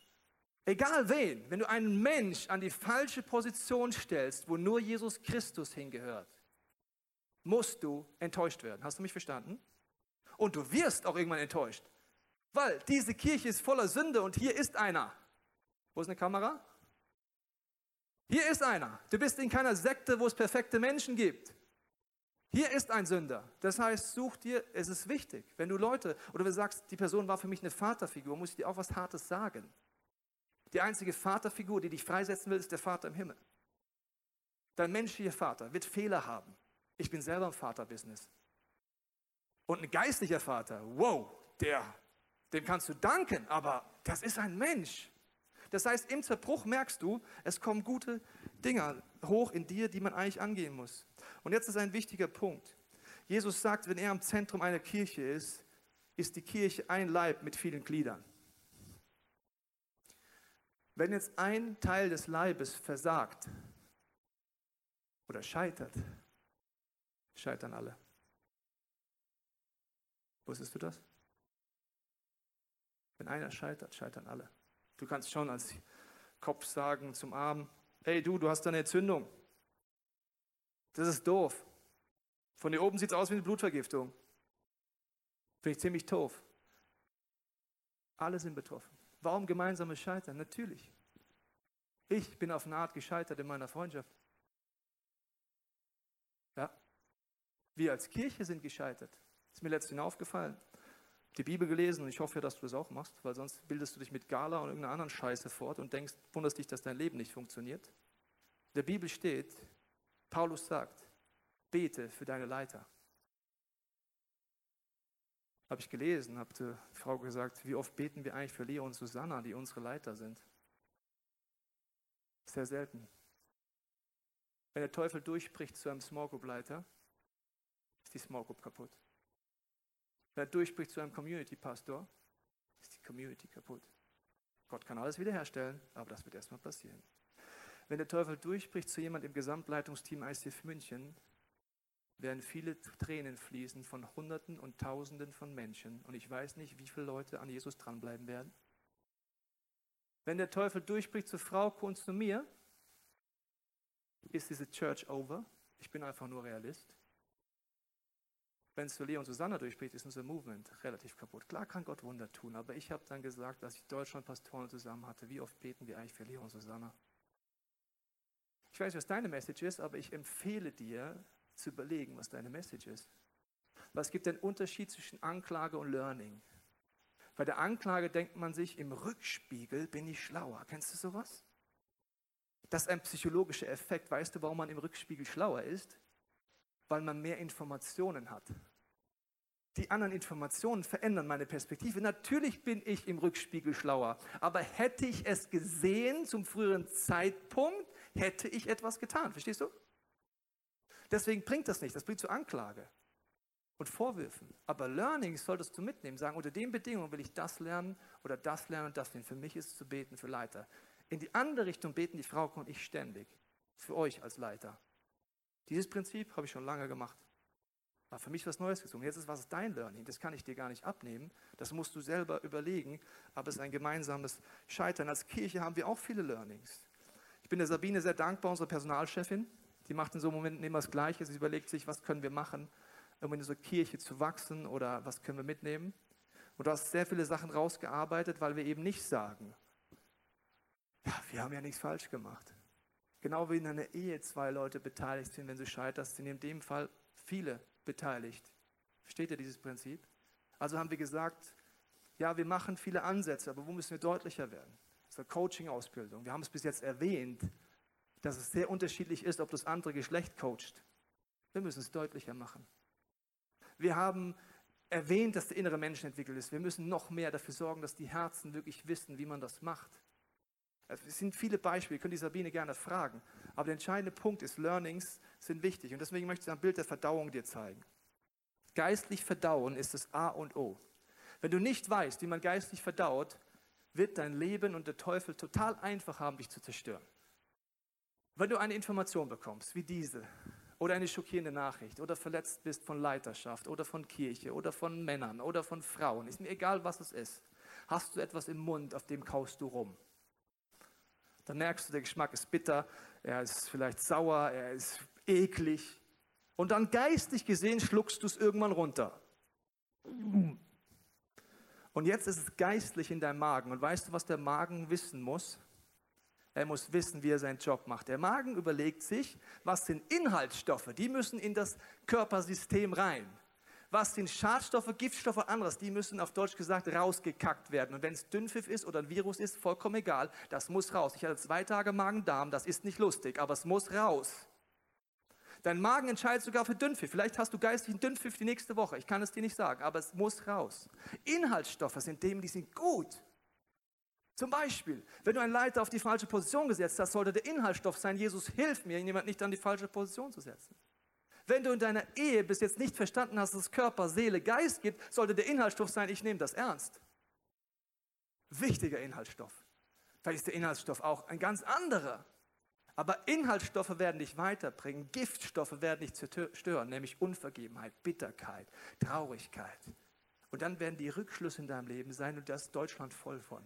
egal wen, wenn du einen Mensch an die falsche Position stellst, wo nur Jesus Christus hingehört, musst du enttäuscht werden. Hast du mich verstanden? Und du wirst auch irgendwann enttäuscht. Weil diese Kirche ist voller Sünde und hier ist einer. Wo ist eine Kamera? Hier ist einer. Du bist in keiner Sekte, wo es perfekte Menschen gibt. Hier ist ein Sünder. Das heißt, such dir, es ist wichtig, wenn du Leute, oder wenn du sagst, die Person war für mich eine Vaterfigur, muss ich dir auch was Hartes sagen. Die einzige Vaterfigur, die dich freisetzen will, ist der Vater im Himmel. Dein menschlicher Vater wird Fehler haben. Ich bin selber im Vaterbusiness. Und ein geistlicher Vater, wow, der dem kannst du danken, aber das ist ein Mensch. Das heißt, im Zerbruch merkst du, es kommen gute Dinge hoch in dir, die man eigentlich angehen muss. Und jetzt ist ein wichtiger Punkt. Jesus sagt, wenn er am Zentrum einer Kirche ist, ist die Kirche ein Leib mit vielen Gliedern. Wenn jetzt ein Teil des Leibes versagt oder scheitert, scheitern alle. Wusstest du das? Wenn einer scheitert, scheitern alle. Du kannst schon als Kopf sagen zum Arm, hey du, du hast da eine Entzündung. Das ist doof. Von hier oben sieht es aus wie eine Blutvergiftung. Finde ich ziemlich doof. Alle sind betroffen. Warum gemeinsames Scheitern? Natürlich. Ich bin auf eine Art gescheitert in meiner Freundschaft. Ja. Wir als Kirche sind gescheitert. Ist mir letztens aufgefallen. Die Bibel gelesen und ich hoffe, dass du das auch machst, weil sonst bildest du dich mit Gala und irgendeiner anderen Scheiße fort und denkst, wunderst dich, dass dein Leben nicht funktioniert. In der Bibel steht, Paulus sagt, bete für deine Leiter. Habe ich gelesen, habe die Frau gesagt, wie oft beten wir eigentlich für Leo und Susanna, die unsere Leiter sind? Sehr selten. Wenn der Teufel durchbricht zu einem Small Group Leiter, ist die Small Group kaputt. Wenn er durchbricht zu einem Community Pastor, ist die Community kaputt. Gott kann alles wiederherstellen, aber das wird erstmal passieren. Wenn der Teufel durchbricht zu jemand im Gesamtleitungsteam ICF München, werden viele Tränen fließen von Hunderten und Tausenden von Menschen. Und ich weiß nicht, wie viele Leute an Jesus dranbleiben werden. Wenn der Teufel durchbricht zu Frau und zu mir, ist diese Church over. Ich bin einfach nur Realist. Wenn es für Leo und Susanna durchbricht, ist unser Movement relativ kaputt. Klar kann Gott Wunder tun, aber ich habe dann gesagt, dass ich Deutschland Pastoren zusammen hatte. Wie oft beten wir eigentlich für Leo und Susanna? Ich weiß, was deine Message ist, aber ich empfehle dir, zu überlegen, was deine Message ist. Es gibt einen Unterschied zwischen Anklage und Learning. Bei der Anklage denkt man sich, im Rückspiegel bin ich schlauer. Kennst du sowas? Das ist ein psychologischer Effekt. Weißt du, warum man im Rückspiegel schlauer ist? Weil man mehr Informationen hat. Die anderen Informationen verändern meine Perspektive. Natürlich bin ich im Rückspiegel schlauer, aber hätte ich es gesehen zum früheren Zeitpunkt, hätte ich etwas getan. Verstehst du? Deswegen bringt das nicht, das bringt zur Anklage und Vorwürfen. Aber Learning solltest du mitnehmen, sagen, unter den Bedingungen will ich das lernen oder das lernen und das lernen. Für mich ist es zu beten für Leiter. In die andere Richtung beten die Frau und ich ständig. Für euch als Leiter. Dieses Prinzip habe ich schon lange gemacht. War für mich was Neues gesungen. Jetzt ist was dein Learning. Das kann ich dir gar nicht abnehmen. Das musst du selber überlegen. Aber es ist ein gemeinsames Scheitern. Als Kirche haben wir auch viele Learnings. Ich bin der Sabine sehr dankbar, unsere Personalchefin. Die macht in so Momenten immer das Gleiche. Sie überlegt sich, was können wir machen, um in dieser Kirche zu wachsen oder was können wir mitnehmen. Und du hast sehr viele Sachen rausgearbeitet, weil wir eben nicht sagen, ja, wir haben ja nichts falsch gemacht. Genau wie in einer Ehe zwei Leute beteiligt sind, wenn du scheiterst, sind in dem Fall viele beteiligt. Versteht ihr dieses Prinzip? Also haben wir gesagt, ja, wir machen viele Ansätze, aber wo müssen wir deutlicher werden? Das ist Coaching-Ausbildung. Wir haben es bis jetzt erwähnt, dass es sehr unterschiedlich ist, ob das andere Geschlecht coacht. Wir müssen es deutlicher machen. Wir haben erwähnt, dass der innere Mensch entwickelt ist. Wir müssen noch mehr dafür sorgen, dass die Herzen wirklich wissen, wie man das macht. Es sind viele Beispiele, könnt die Sabine gerne fragen. Aber der entscheidende Punkt ist, Learnings sind wichtig. Und deswegen möchte ich ein Bild der Verdauung dir zeigen. Geistlich verdauen ist das A und O. Wenn du nicht weißt, wie man geistlich verdaut, wird dein Leben und der Teufel total einfach haben, dich zu zerstören. Wenn du eine Information bekommst, wie diese, oder eine schockierende Nachricht, oder verletzt bist von Leiterschaft, oder von Kirche, oder von Männern, oder von Frauen, ist mir egal, was es ist, hast du etwas im Mund, auf dem kaust du rum. Dann merkst du, der Geschmack ist bitter, er ist vielleicht sauer, er ist eklig. Und dann geistig gesehen schluckst du es irgendwann runter. Und jetzt ist es geistlich in deinem Magen. Und weißt du, was der Magen wissen muss? Er muss wissen, wie er seinen Job macht. Der Magen überlegt sich, was sind Inhaltsstoffe, die müssen in das Körpersystem rein. Was sind Schadstoffe, Giftstoffe, anderes, die müssen auf Deutsch gesagt rausgekackt werden. Und wenn es Dünnpfiff ist oder ein Virus ist, vollkommen egal, das muss raus. Ich hatte zwei Tage Magen-Darm, das ist nicht lustig, aber es muss raus. Dein Magen entscheidet sogar für Dünnpfiff. Vielleicht hast du geistlichen Dünnpfiff die nächste Woche. Ich kann es dir nicht sagen, aber es muss raus. Inhaltsstoffe sind dem, die sind gut. Zum Beispiel, wenn du einen Leiter auf die falsche Position gesetzt hast, sollte der Inhaltsstoff sein, Jesus hilf mir, jemand nicht an die falsche Position zu setzen. Wenn du in deiner Ehe bis jetzt nicht verstanden hast, dass es Körper, Seele, Geist gibt, sollte der Inhaltsstoff sein, ich nehme das ernst. Wichtiger Inhaltsstoff. Vielleicht ist der Inhaltsstoff auch ein ganz anderer. Aber Inhaltsstoffe werden dich weiterbringen, Giftstoffe werden dich zerstören, nämlich Unvergebenheit, Bitterkeit, Traurigkeit. Und dann werden die Rückschlüsse in deinem Leben sein und das ist Deutschland voll von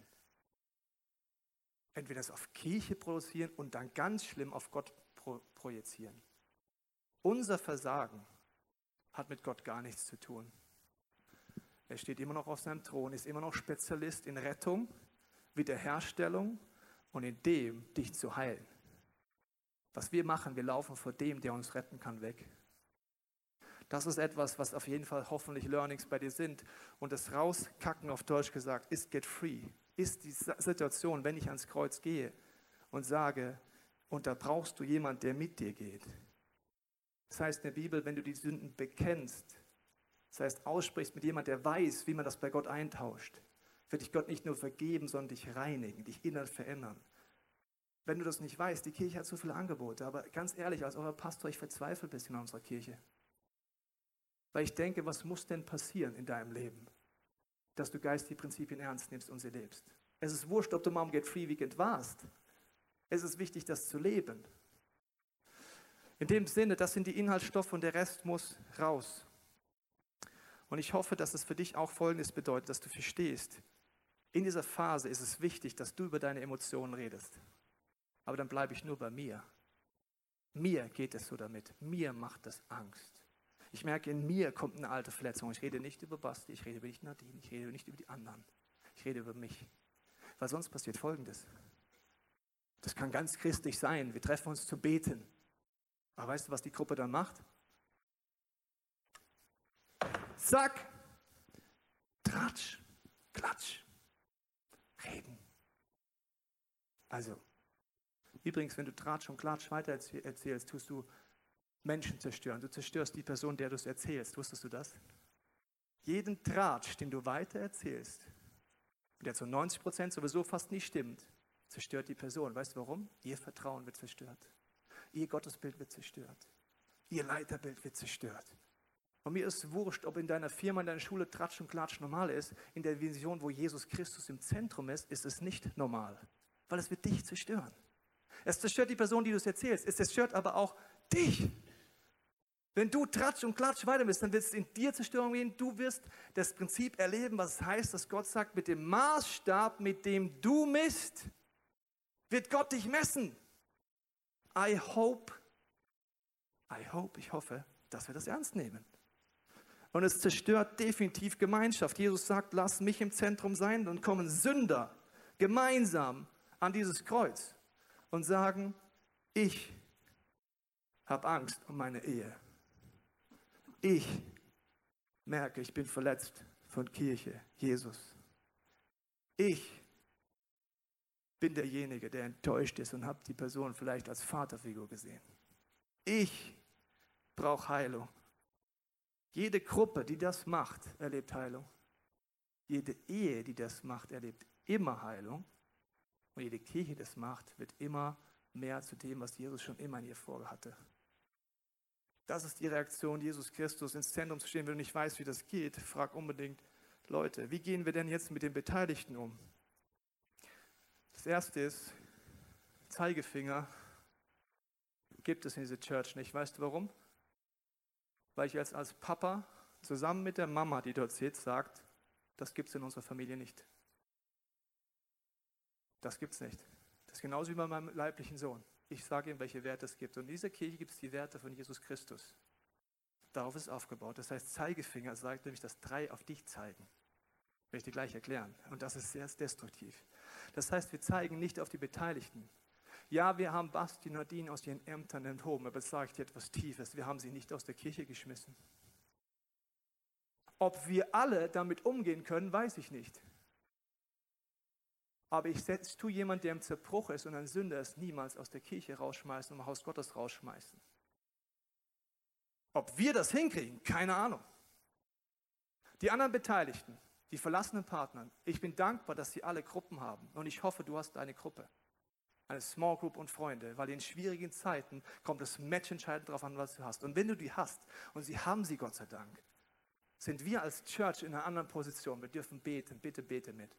entweder das auf Kirche produzieren und dann ganz schlimm auf Gott pro projizieren. Unser Versagen hat mit Gott gar nichts zu tun. Er steht immer noch auf seinem Thron, ist immer noch Spezialist in Rettung, Wiederherstellung und in dem dich zu heilen. Was wir machen, wir laufen vor dem, der uns retten kann, weg. Das ist etwas, was auf jeden Fall hoffentlich Learnings bei dir sind. Und das Rauskacken auf Deutsch gesagt ist get free. Ist die Situation, wenn ich ans Kreuz gehe und sage, und da brauchst du jemanden, der mit dir geht. Das heißt in der Bibel, wenn du die Sünden bekennst, das heißt aussprichst mit jemandem, der weiß, wie man das bei Gott eintauscht, wird dich Gott nicht nur vergeben, sondern dich reinigen, dich innern verändern. Wenn du das nicht weißt, die Kirche hat so viele Angebote, aber ganz ehrlich, als euer Pastor, ich verzweifle ein bisschen an unserer Kirche. Weil ich denke, was muss denn passieren in deinem Leben, dass du geistige Prinzipien ernst nimmst und sie lebst? Es ist wurscht, ob du mal am Get Free Weekend warst. Es ist wichtig, das zu leben. In dem Sinne, das sind die Inhaltsstoffe und der Rest muss raus. Und ich hoffe, dass es für dich auch Folgendes bedeutet, dass du verstehst, in dieser Phase ist es wichtig, dass du über deine Emotionen redest. Aber dann bleibe ich nur bei mir. Mir geht es so damit. Mir macht das Angst. Ich merke, in mir kommt eine alte Verletzung. Ich rede nicht über Basti, ich rede über nicht Nadine, ich rede nicht über die anderen. Ich rede über mich. Weil sonst passiert Folgendes. Das kann ganz christlich sein. Wir treffen uns zu beten. Aber weißt du, was die Gruppe dann macht? Zack, Tratsch, Klatsch, Reden. Also, übrigens, wenn du Tratsch und Klatsch weiter erzählst, tust du Menschen zerstören. Du zerstörst die Person, der du es erzählst. Wusstest du das? Jeden Tratsch, den du weiter erzählst, der zu 90 Prozent sowieso fast nicht stimmt, zerstört die Person. Weißt du warum? Ihr Vertrauen wird zerstört. Ihr Gottesbild wird zerstört. Ihr Leiterbild wird zerstört. Und mir ist wurscht, ob in deiner Firma, in deiner Schule Tratsch und Klatsch normal ist. In der Vision, wo Jesus Christus im Zentrum ist, ist es nicht normal. Weil es wird dich zerstören. Es zerstört die Person, die du es erzählst. Es zerstört aber auch dich. Wenn du Tratsch und Klatsch weiter bist, dann wird es in dir Zerstörung gehen. Du wirst das Prinzip erleben, was es heißt, dass Gott sagt, mit dem Maßstab, mit dem du misst, wird Gott dich messen. I hope, I hope, ich hoffe, dass wir das ernst nehmen. Und es zerstört definitiv Gemeinschaft. Jesus sagt, lass mich im Zentrum sein. Dann kommen Sünder gemeinsam an dieses Kreuz und sagen, ich habe Angst um meine Ehe. Ich merke, ich bin verletzt von Kirche, Jesus. Ich bin derjenige, der enttäuscht ist und habe die Person vielleicht als Vaterfigur gesehen. Ich brauche Heilung. Jede Gruppe, die das macht, erlebt Heilung. Jede Ehe, die das macht, erlebt immer Heilung. Und jede Kirche, die das macht, wird immer mehr zu dem, was Jesus schon immer in ihr vorhatte. Das ist die Reaktion, Jesus Christus ins Zentrum zu stehen. Wenn du nicht weißt, wie das geht, frag unbedingt Leute, wie gehen wir denn jetzt mit den Beteiligten um? Das erste ist, Zeigefinger gibt es in dieser Church nicht. Weißt du warum? Weil ich jetzt als Papa zusammen mit der Mama, die dort sitzt, sagt, das gibt es in unserer Familie nicht. Das gibt es nicht. Das ist genauso wie bei meinem leiblichen Sohn. Ich sage ihm, welche Werte es gibt. Und in dieser Kirche gibt es die Werte von Jesus Christus. Darauf ist aufgebaut. Das heißt, Zeigefinger sagt nämlich, dass drei auf dich zeigen. Will ich dir gleich erklären. Und das ist sehr destruktiv. Das heißt, wir zeigen nicht auf die Beteiligten. Ja, wir haben Basti und Nadine aus ihren Ämtern enthoben, aber sage ich dir etwas Tiefes. Wir haben sie nicht aus der Kirche geschmissen. Ob wir alle damit umgehen können, weiß ich nicht. Aber ich tue jemand, der im Zerbruch ist und ein Sünder ist, niemals aus der Kirche rausschmeißen und im Haus Gottes rausschmeißen. Ob wir das hinkriegen, keine Ahnung. Die anderen Beteiligten, die verlassenen Partner, ich bin dankbar, dass sie alle Gruppen haben. Und ich hoffe, du hast eine Gruppe. Eine Small Group und Freunde, weil in schwierigen Zeiten kommt es matchentscheidend darauf an, was du hast. Und wenn du die hast, und sie haben sie Gott sei Dank, sind wir als Church in einer anderen Position. Wir dürfen beten, bitte bete mit.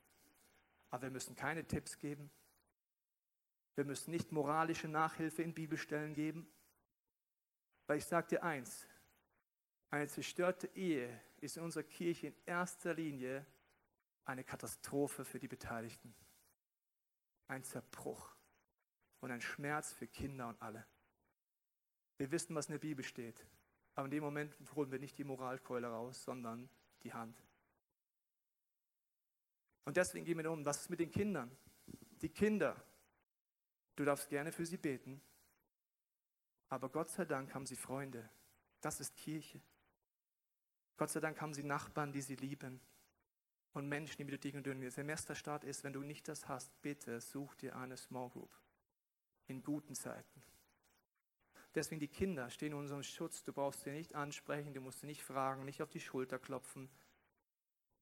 Aber wir müssen keine Tipps geben. Wir müssen nicht moralische Nachhilfe in Bibelstellen geben. Weil ich sage dir eins, eine zerstörte Ehe ist in unserer Kirche in erster Linie eine Katastrophe für die Beteiligten. Ein Zerbruch und ein Schmerz für Kinder und alle. Wir wissen, was in der Bibel steht. Aber in dem Moment holen wir nicht die Moralkeule raus, sondern die Hand. Und deswegen gehen wir um, was ist mit den Kindern? Die Kinder Du darfst gerne für sie beten. Aber Gott sei Dank haben sie Freunde. Das ist Kirche. Gott sei Dank haben sie Nachbarn, die sie lieben. Und Menschen, die mit dir dienen. Der Semesterstart ist, wenn du nicht das hast, bitte such dir eine Small Group. In guten Zeiten. Deswegen die Kinder stehen in unserem Schutz. Du brauchst sie nicht ansprechen, du musst sie nicht fragen, nicht auf die Schulter klopfen.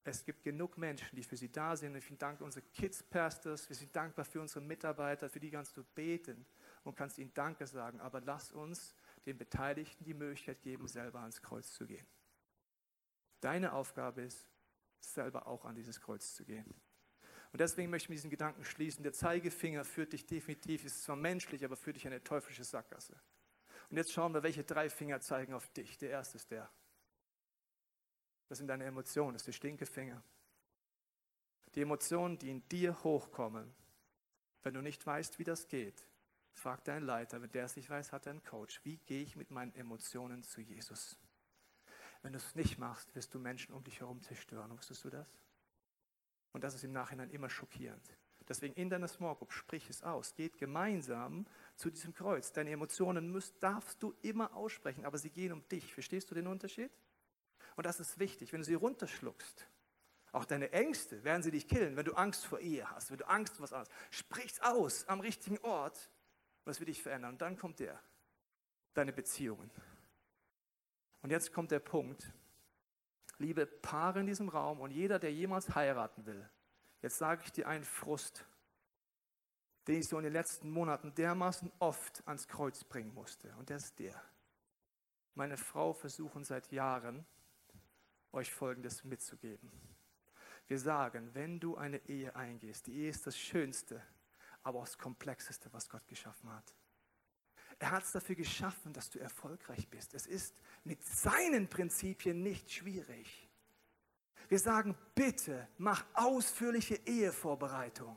Es gibt genug Menschen, die für sie da sind. Ich bin dankbar unsere Kids Pastors. Wir sind dankbar für unsere Mitarbeiter. Für die kannst du beten und kannst ihnen Danke sagen. Aber lass uns den Beteiligten die Möglichkeit geben, selber ans Kreuz zu gehen. Deine Aufgabe ist, selber auch an dieses Kreuz zu gehen. Und deswegen möchte ich mit diesen Gedanken schließen. Der Zeigefinger führt dich definitiv, ist zwar menschlich, aber führt dich in eine teuflische Sackgasse. Und jetzt schauen wir, welche drei Finger zeigen auf dich. Der erste ist der. Das sind deine Emotionen, das ist der Stinkefinger. Die Emotionen, die in dir hochkommen. Wenn du nicht weißt, wie das geht, frag deinen Leiter. Wenn der es nicht weiß, hat er einen Coach. Wie gehe ich mit meinen Emotionen zu Jesus? Wenn du es nicht machst, wirst du Menschen um dich herum zerstören. Wusstest du das? Und das ist im Nachhinein immer schockierend. Deswegen in deiner Small Group sprich es aus. Geht gemeinsam zu diesem Kreuz. Deine Emotionen müsst, darfst du immer aussprechen, aber sie gehen um dich. Verstehst du den Unterschied? Und das ist wichtig. Wenn du sie runterschluckst, auch deine Ängste werden sie dich killen, wenn du Angst vor Ehe hast, wenn du Angst vor was anderes. Sprich's aus am richtigen Ort, was wird dich verändern. Und dann kommt der, deine Beziehungen. Und jetzt kommt der Punkt, liebe Paare in diesem Raum und jeder, der jemals heiraten will, jetzt sage ich dir einen Frust, den ich so in den letzten Monaten dermaßen oft ans Kreuz bringen musste. Und der ist der. Meine Frau versuchen seit Jahren, euch Folgendes mitzugeben. Wir sagen, wenn du eine Ehe eingehst, die Ehe ist das Schönste, aber auch das Komplexeste, was Gott geschaffen hat. Er hat es dafür geschaffen, dass du erfolgreich bist. Es ist mit seinen Prinzipien nicht schwierig. Wir sagen, bitte mach ausführliche Ehevorbereitung.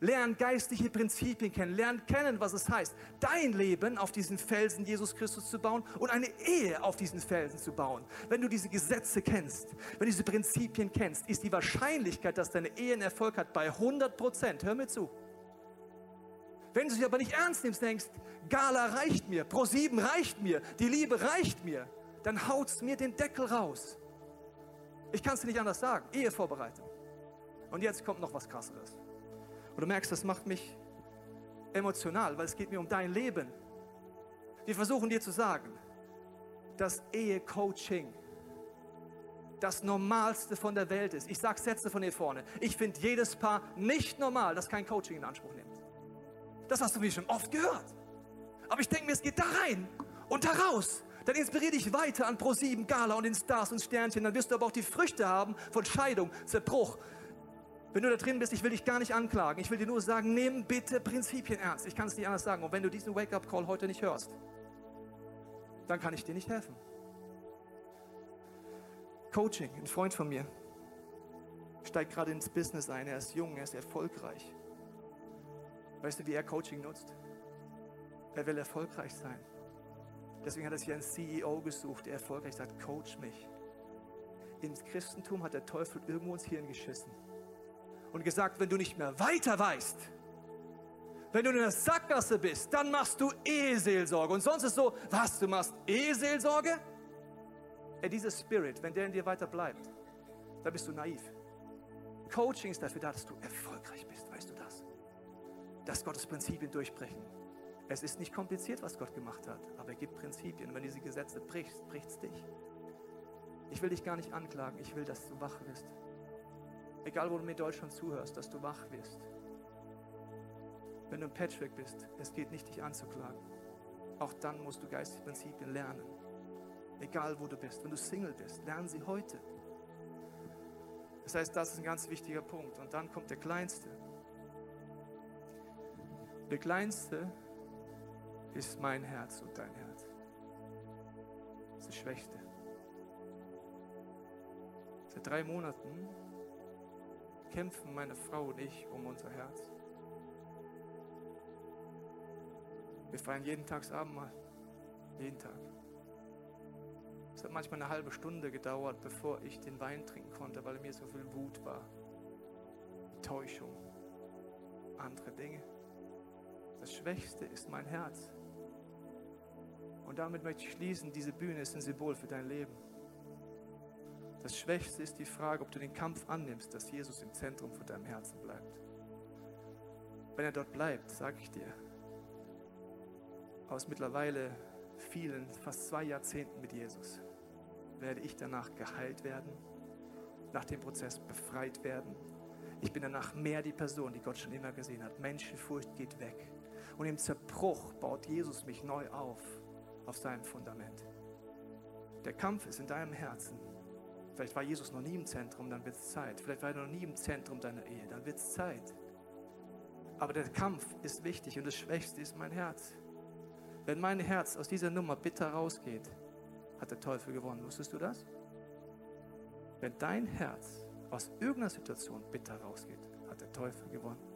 Lern geistliche Prinzipien kennen, lern kennen, was es heißt, dein Leben auf diesen Felsen Jesus Christus zu bauen und eine Ehe auf diesen Felsen zu bauen. Wenn du diese Gesetze kennst, wenn du diese Prinzipien kennst, ist die Wahrscheinlichkeit, dass deine Ehe einen Erfolg hat, bei 100 Prozent. Hör mir zu. Wenn du sie aber nicht ernst nimmst, denkst, Gala reicht mir, Pro7 reicht mir, die Liebe reicht mir, dann haut's mir den Deckel raus. Ich kann es dir nicht anders sagen. Ehevorbereitung. Und jetzt kommt noch was krasseres. Und du merkst, das macht mich emotional, weil es geht mir um dein Leben. Wir versuchen dir zu sagen, dass Ehecoaching das Normalste von der Welt ist. Ich sage Sätze von hier vorne. Ich finde jedes Paar nicht normal, das kein Coaching in Anspruch nimmt. Das hast du mir schon oft gehört. Aber ich denke mir, es geht da rein und da raus. Dann inspiriere dich weiter an Pro7, Gala und den Stars und Sternchen. Dann wirst du aber auch die Früchte haben von Scheidung, Zerbruch, wenn du da drin bist, ich will dich gar nicht anklagen. Ich will dir nur sagen, nimm bitte Prinzipien ernst. Ich kann es nicht anders sagen. Und wenn du diesen Wake-up-Call heute nicht hörst, dann kann ich dir nicht helfen. Coaching, ein Freund von mir, steigt gerade ins Business ein. Er ist jung, er ist erfolgreich. Weißt du, wie er Coaching nutzt? Er will erfolgreich sein. Deswegen hat er sich einen CEO gesucht, der erfolgreich sagt, coach mich. Ins Christentum hat der Teufel irgendwo ins Hirn geschissen und gesagt, wenn du nicht mehr weiter weißt, wenn du in der Sackgasse bist, dann machst du Eheseelsorge. Und sonst ist so, was, du machst Eheseelsorge? Ja, dieser Spirit, wenn der in dir weiter bleibt, dann bist du naiv. Coaching ist dafür da, dass du erfolgreich bist? Dass Gottes Prinzipien durchbrechen. Es ist nicht kompliziert, was Gott gemacht hat, aber er gibt Prinzipien. Und wenn diese Gesetze brichst, bricht es dich. Ich will dich gar nicht anklagen, ich will, dass du wach wirst. Egal, wo du mir in Deutschland zuhörst, dass du wach wirst. Wenn du ein Patchwork bist, es geht nicht, dich anzuklagen. Auch dann musst du geistige Prinzipien lernen. Egal, wo du bist. Wenn du Single bist, lernen sie heute. Das heißt, das ist ein ganz wichtiger Punkt. Und dann kommt der Kleinste. Der Kleinste ist mein Herz und dein Herz. Das ist das Schwächste. Seit drei Monaten kämpfen meine Frau und ich um unser Herz. Wir feiern jeden Tag das Abendmahl. Jeden Tag. Es hat manchmal eine halbe Stunde gedauert, bevor ich den Wein trinken konnte, weil mir so viel Wut war. Täuschung. Andere Dinge. Das Schwächste ist mein Herz. Und damit möchte ich schließen, diese Bühne ist ein Symbol für dein Leben. Das Schwächste ist die Frage, ob du den Kampf annimmst, dass Jesus im Zentrum von deinem Herzen bleibt. Wenn er dort bleibt, sage ich dir, aus mittlerweile vielen, fast zwei Jahrzehnten mit Jesus, werde ich danach geheilt werden, nach dem Prozess befreit werden. Ich bin danach mehr die Person, die Gott schon immer gesehen hat. Menschenfurcht geht weg. Und im Zerbruch baut Jesus mich neu auf, auf seinem Fundament. Der Kampf ist in deinem Herzen. Vielleicht war Jesus noch nie im Zentrum, dann wird es Zeit. Vielleicht war er noch nie im Zentrum deiner Ehe, dann wird es Zeit. Aber der Kampf ist wichtig und das Schwächste ist mein Herz. Wenn mein Herz aus dieser Nummer bitter rausgeht, hat der Teufel gewonnen. Wusstest du das? Wenn dein Herz aus irgendeiner Situation bitter rausgeht, hat der Teufel gewonnen.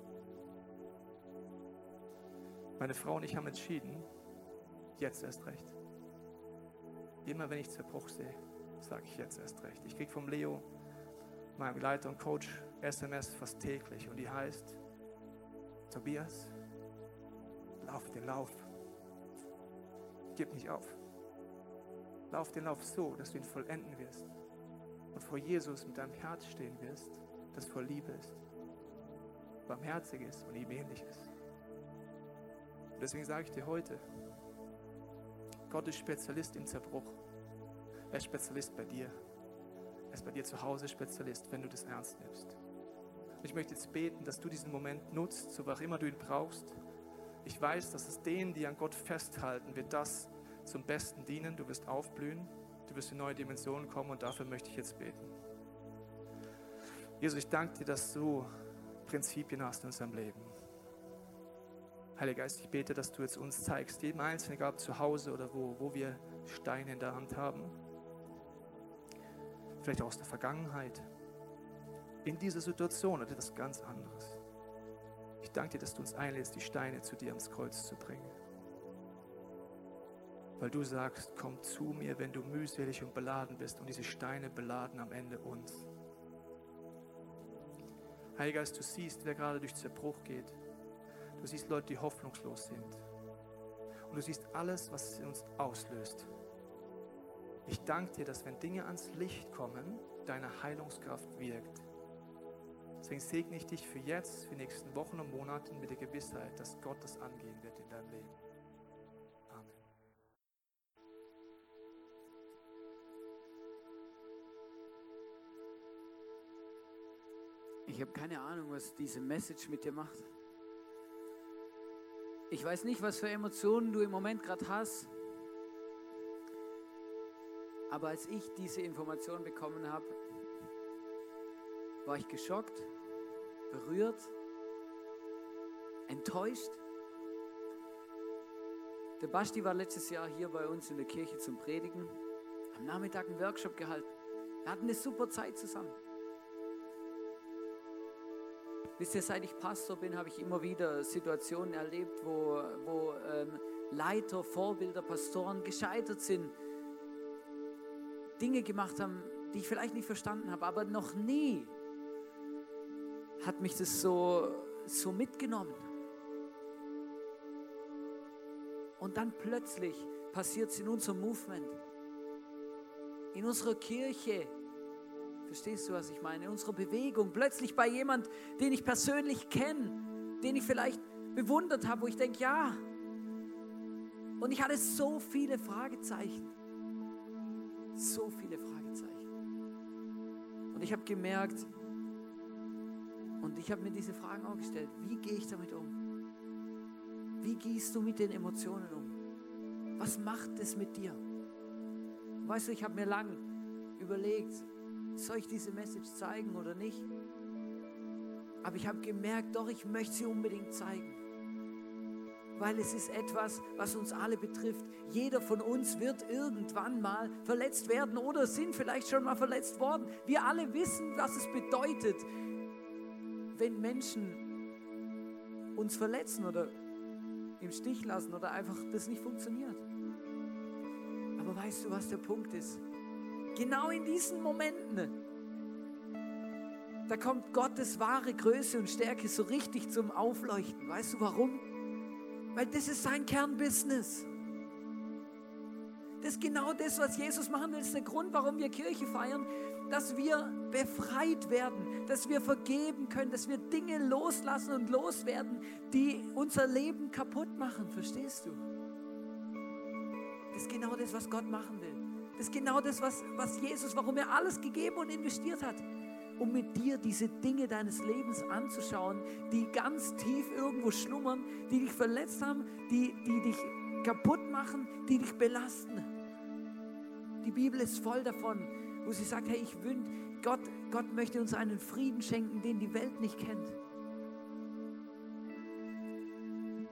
Meine Frau und ich haben entschieden, jetzt erst recht. Immer wenn ich Zerbruch sehe, sage ich jetzt erst recht. Ich kriege vom Leo, meinem Leiter und Coach, SMS fast täglich und die heißt, Tobias, lauf den Lauf. Gib nicht auf. Lauf den Lauf so, dass du ihn vollenden wirst und vor Jesus mit deinem Herz stehen wirst, das voll Liebe ist, barmherzig ist und ihm ähnlich ist. Und deswegen sage ich dir heute, Gott ist Spezialist im Zerbruch. Er ist Spezialist bei dir. Er ist bei dir zu Hause Spezialist, wenn du das ernst nimmst. Und ich möchte jetzt beten, dass du diesen Moment nutzt, so was immer du ihn brauchst. Ich weiß, dass es denen, die an Gott festhalten, wird das zum Besten dienen. Du wirst aufblühen, du wirst in neue Dimensionen kommen und dafür möchte ich jetzt beten. Jesus, ich danke dir, dass du Prinzipien hast in unserem Leben. Heiliger Geist, ich bete, dass du jetzt uns zeigst, jedem Einzelnen, egal zu Hause oder wo, wo wir Steine in der Hand haben. Vielleicht auch aus der Vergangenheit. In dieser Situation oder etwas ganz anderes. Ich danke dir, dass du uns einlädst, die Steine zu dir ans Kreuz zu bringen. Weil du sagst, komm zu mir, wenn du mühselig und beladen bist. Und diese Steine beladen am Ende uns. Heiliger Geist, du siehst, wer gerade durch Zerbruch geht. Du siehst Leute, die hoffnungslos sind. Und du siehst alles, was es in uns auslöst. Ich danke dir, dass wenn Dinge ans Licht kommen, deine Heilungskraft wirkt. Deswegen segne ich dich für jetzt, für die nächsten Wochen und Monate mit der Gewissheit, dass Gott das angehen wird in deinem Leben. Amen. Ich habe keine Ahnung, was diese Message mit dir macht. Ich weiß nicht, was für Emotionen du im Moment gerade hast. Aber als ich diese Information bekommen habe, war ich geschockt, berührt, enttäuscht. Der Basti war letztes Jahr hier bei uns in der Kirche zum Predigen, am Nachmittag einen Workshop gehalten. Wir hatten eine super Zeit zusammen. Wisst ihr, seit ich Pastor bin, habe ich immer wieder Situationen erlebt, wo, wo ähm, Leiter, Vorbilder, Pastoren gescheitert sind, Dinge gemacht haben, die ich vielleicht nicht verstanden habe, aber noch nie hat mich das so, so mitgenommen. Und dann plötzlich passiert es in unserem Movement, in unserer Kirche. Verstehst du, was ich meine? In unserer Bewegung. Plötzlich bei jemand, den ich persönlich kenne, den ich vielleicht bewundert habe, wo ich denke, ja. Und ich hatte so viele Fragezeichen. So viele Fragezeichen. Und ich habe gemerkt, und ich habe mir diese Fragen auch gestellt. Wie gehe ich damit um? Wie gehst du mit den Emotionen um? Was macht es mit dir? Weißt du, ich habe mir lang überlegt, soll ich diese Message zeigen oder nicht? Aber ich habe gemerkt, doch, ich möchte sie unbedingt zeigen. Weil es ist etwas, was uns alle betrifft. Jeder von uns wird irgendwann mal verletzt werden oder sind vielleicht schon mal verletzt worden. Wir alle wissen, was es bedeutet, wenn Menschen uns verletzen oder im Stich lassen oder einfach das nicht funktioniert. Aber weißt du, was der Punkt ist? Genau in diesen Momenten, da kommt Gottes wahre Größe und Stärke so richtig zum Aufleuchten. Weißt du warum? Weil das ist sein Kernbusiness. Das ist genau das, was Jesus machen will. Das ist der Grund, warum wir Kirche feiern, dass wir befreit werden, dass wir vergeben können, dass wir Dinge loslassen und loswerden, die unser Leben kaputt machen. Verstehst du? Das ist genau das, was Gott machen will. Das ist genau das, was, was Jesus, warum er alles gegeben und investiert hat um mit dir diese Dinge deines Lebens anzuschauen, die ganz tief irgendwo schlummern, die dich verletzt haben, die, die dich kaputt machen, die dich belasten. Die Bibel ist voll davon, wo sie sagt, hey, ich wünsche, Gott, Gott möchte uns einen Frieden schenken, den die Welt nicht kennt.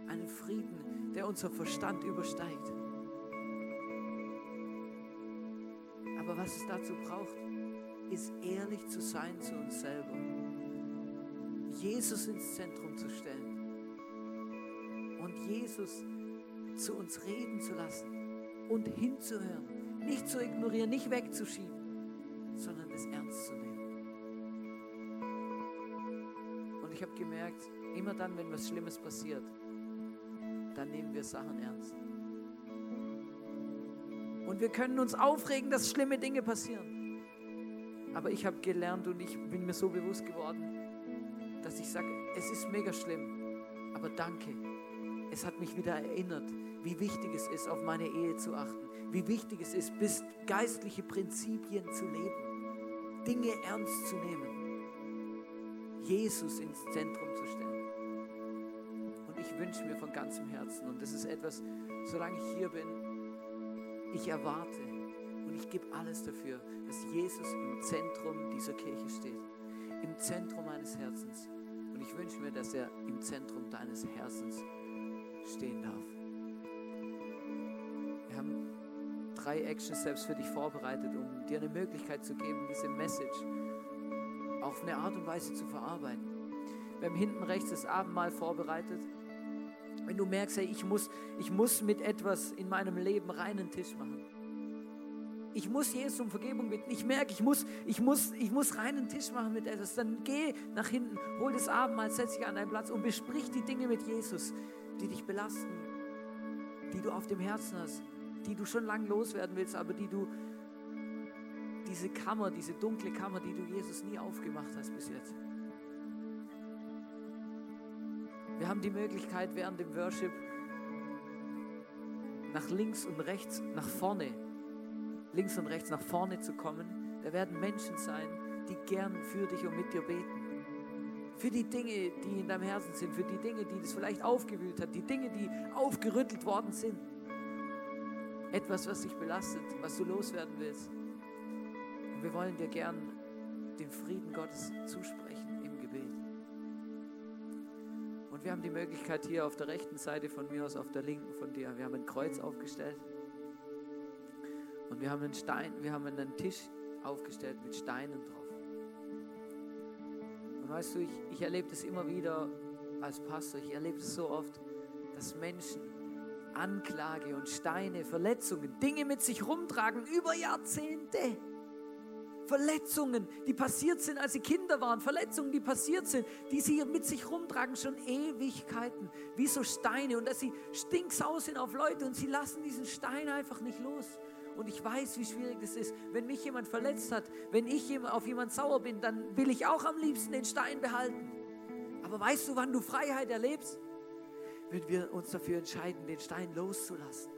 Einen Frieden, der unser Verstand übersteigt. Aber was es dazu braucht, ist ehrlich zu sein zu uns selber. Jesus ins Zentrum zu stellen und Jesus zu uns reden zu lassen und hinzuhören. Nicht zu ignorieren, nicht wegzuschieben, sondern es ernst zu nehmen. Und ich habe gemerkt, immer dann, wenn was Schlimmes passiert, dann nehmen wir Sachen ernst. Und wir können uns aufregen, dass schlimme Dinge passieren. Aber ich habe gelernt und ich bin mir so bewusst geworden, dass ich sage, es ist mega schlimm, aber danke. Es hat mich wieder erinnert, wie wichtig es ist, auf meine Ehe zu achten, wie wichtig es ist, bis geistliche Prinzipien zu leben, Dinge ernst zu nehmen, Jesus ins Zentrum zu stellen. Und ich wünsche mir von ganzem Herzen, und das ist etwas, solange ich hier bin, ich erwarte und ich gebe alles dafür, dass Jesus im Zentrum dieser Kirche steht, im Zentrum meines Herzens. Und ich wünsche mir, dass er im Zentrum deines Herzens stehen darf. Wir haben drei Action Steps für dich vorbereitet, um dir eine Möglichkeit zu geben, diese Message auf eine Art und Weise zu verarbeiten. Wir haben hinten rechts das Abendmahl vorbereitet. Wenn du merkst, hey, ich muss, ich muss mit etwas in meinem Leben reinen Tisch machen. Ich muss Jesus um Vergebung bitten. Ich merke, ich muss, ich, muss, ich muss reinen Tisch machen mit etwas. Dann geh nach hinten, hol das Abendmahl, setz dich an deinen Platz und besprich die Dinge mit Jesus, die dich belasten, die du auf dem Herzen hast, die du schon lange loswerden willst, aber die du, diese Kammer, diese dunkle Kammer, die du Jesus nie aufgemacht hast bis jetzt. Wir haben die Möglichkeit während dem Worship nach links und rechts, nach vorne, links und rechts nach vorne zu kommen. Da werden Menschen sein, die gern für dich und mit dir beten. Für die Dinge, die in deinem Herzen sind, für die Dinge, die das vielleicht aufgewühlt hat, die Dinge, die aufgerüttelt worden sind. Etwas, was dich belastet, was du loswerden willst. Und wir wollen dir gern den Frieden Gottes zusprechen wir haben die Möglichkeit hier auf der rechten Seite von mir aus, auf der linken von dir, wir haben ein Kreuz aufgestellt. Und wir haben einen Stein, wir haben einen Tisch aufgestellt mit Steinen drauf. Und weißt du, ich, ich erlebe das immer wieder als Pastor, ich erlebe es so oft, dass Menschen Anklage und Steine, Verletzungen, Dinge mit sich rumtragen über Jahrzehnte. Verletzungen, die passiert sind, als sie Kinder waren, Verletzungen, die passiert sind, die sie mit sich rumtragen schon Ewigkeiten, wie so Steine und dass sie stinksau sind auf Leute und sie lassen diesen Stein einfach nicht los. Und ich weiß, wie schwierig das ist. Wenn mich jemand verletzt hat, wenn ich auf jemand sauer bin, dann will ich auch am liebsten den Stein behalten. Aber weißt du, wann du Freiheit erlebst? Wenn wir uns dafür entscheiden, den Stein loszulassen,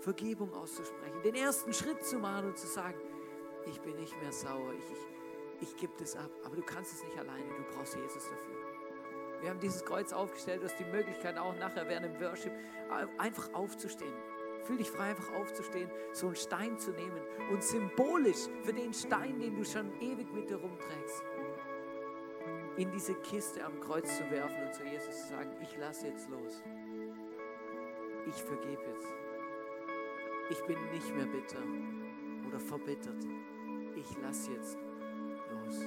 Vergebung auszusprechen, den ersten Schritt zu machen und zu sagen, ich bin nicht mehr sauer, ich, ich, ich gebe das ab. Aber du kannst es nicht alleine, du brauchst Jesus dafür. Wir haben dieses Kreuz aufgestellt, du hast die Möglichkeit auch nachher während dem Worship einfach aufzustehen. Fühl dich frei, einfach aufzustehen, so einen Stein zu nehmen und symbolisch für den Stein, den du schon ewig mit dir rumträgst, in diese Kiste am Kreuz zu werfen und zu Jesus zu sagen, ich lasse jetzt los. Ich vergebe jetzt. Ich bin nicht mehr bitter oder verbittert. Ich lasse jetzt los.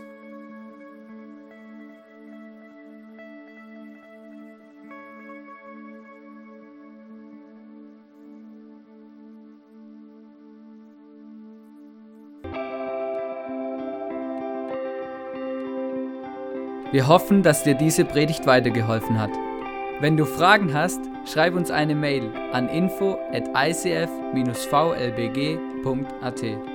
Wir hoffen, dass dir diese Predigt weitergeholfen hat. Wenn du Fragen hast, schreib uns eine Mail an info at icf-vlbg.at.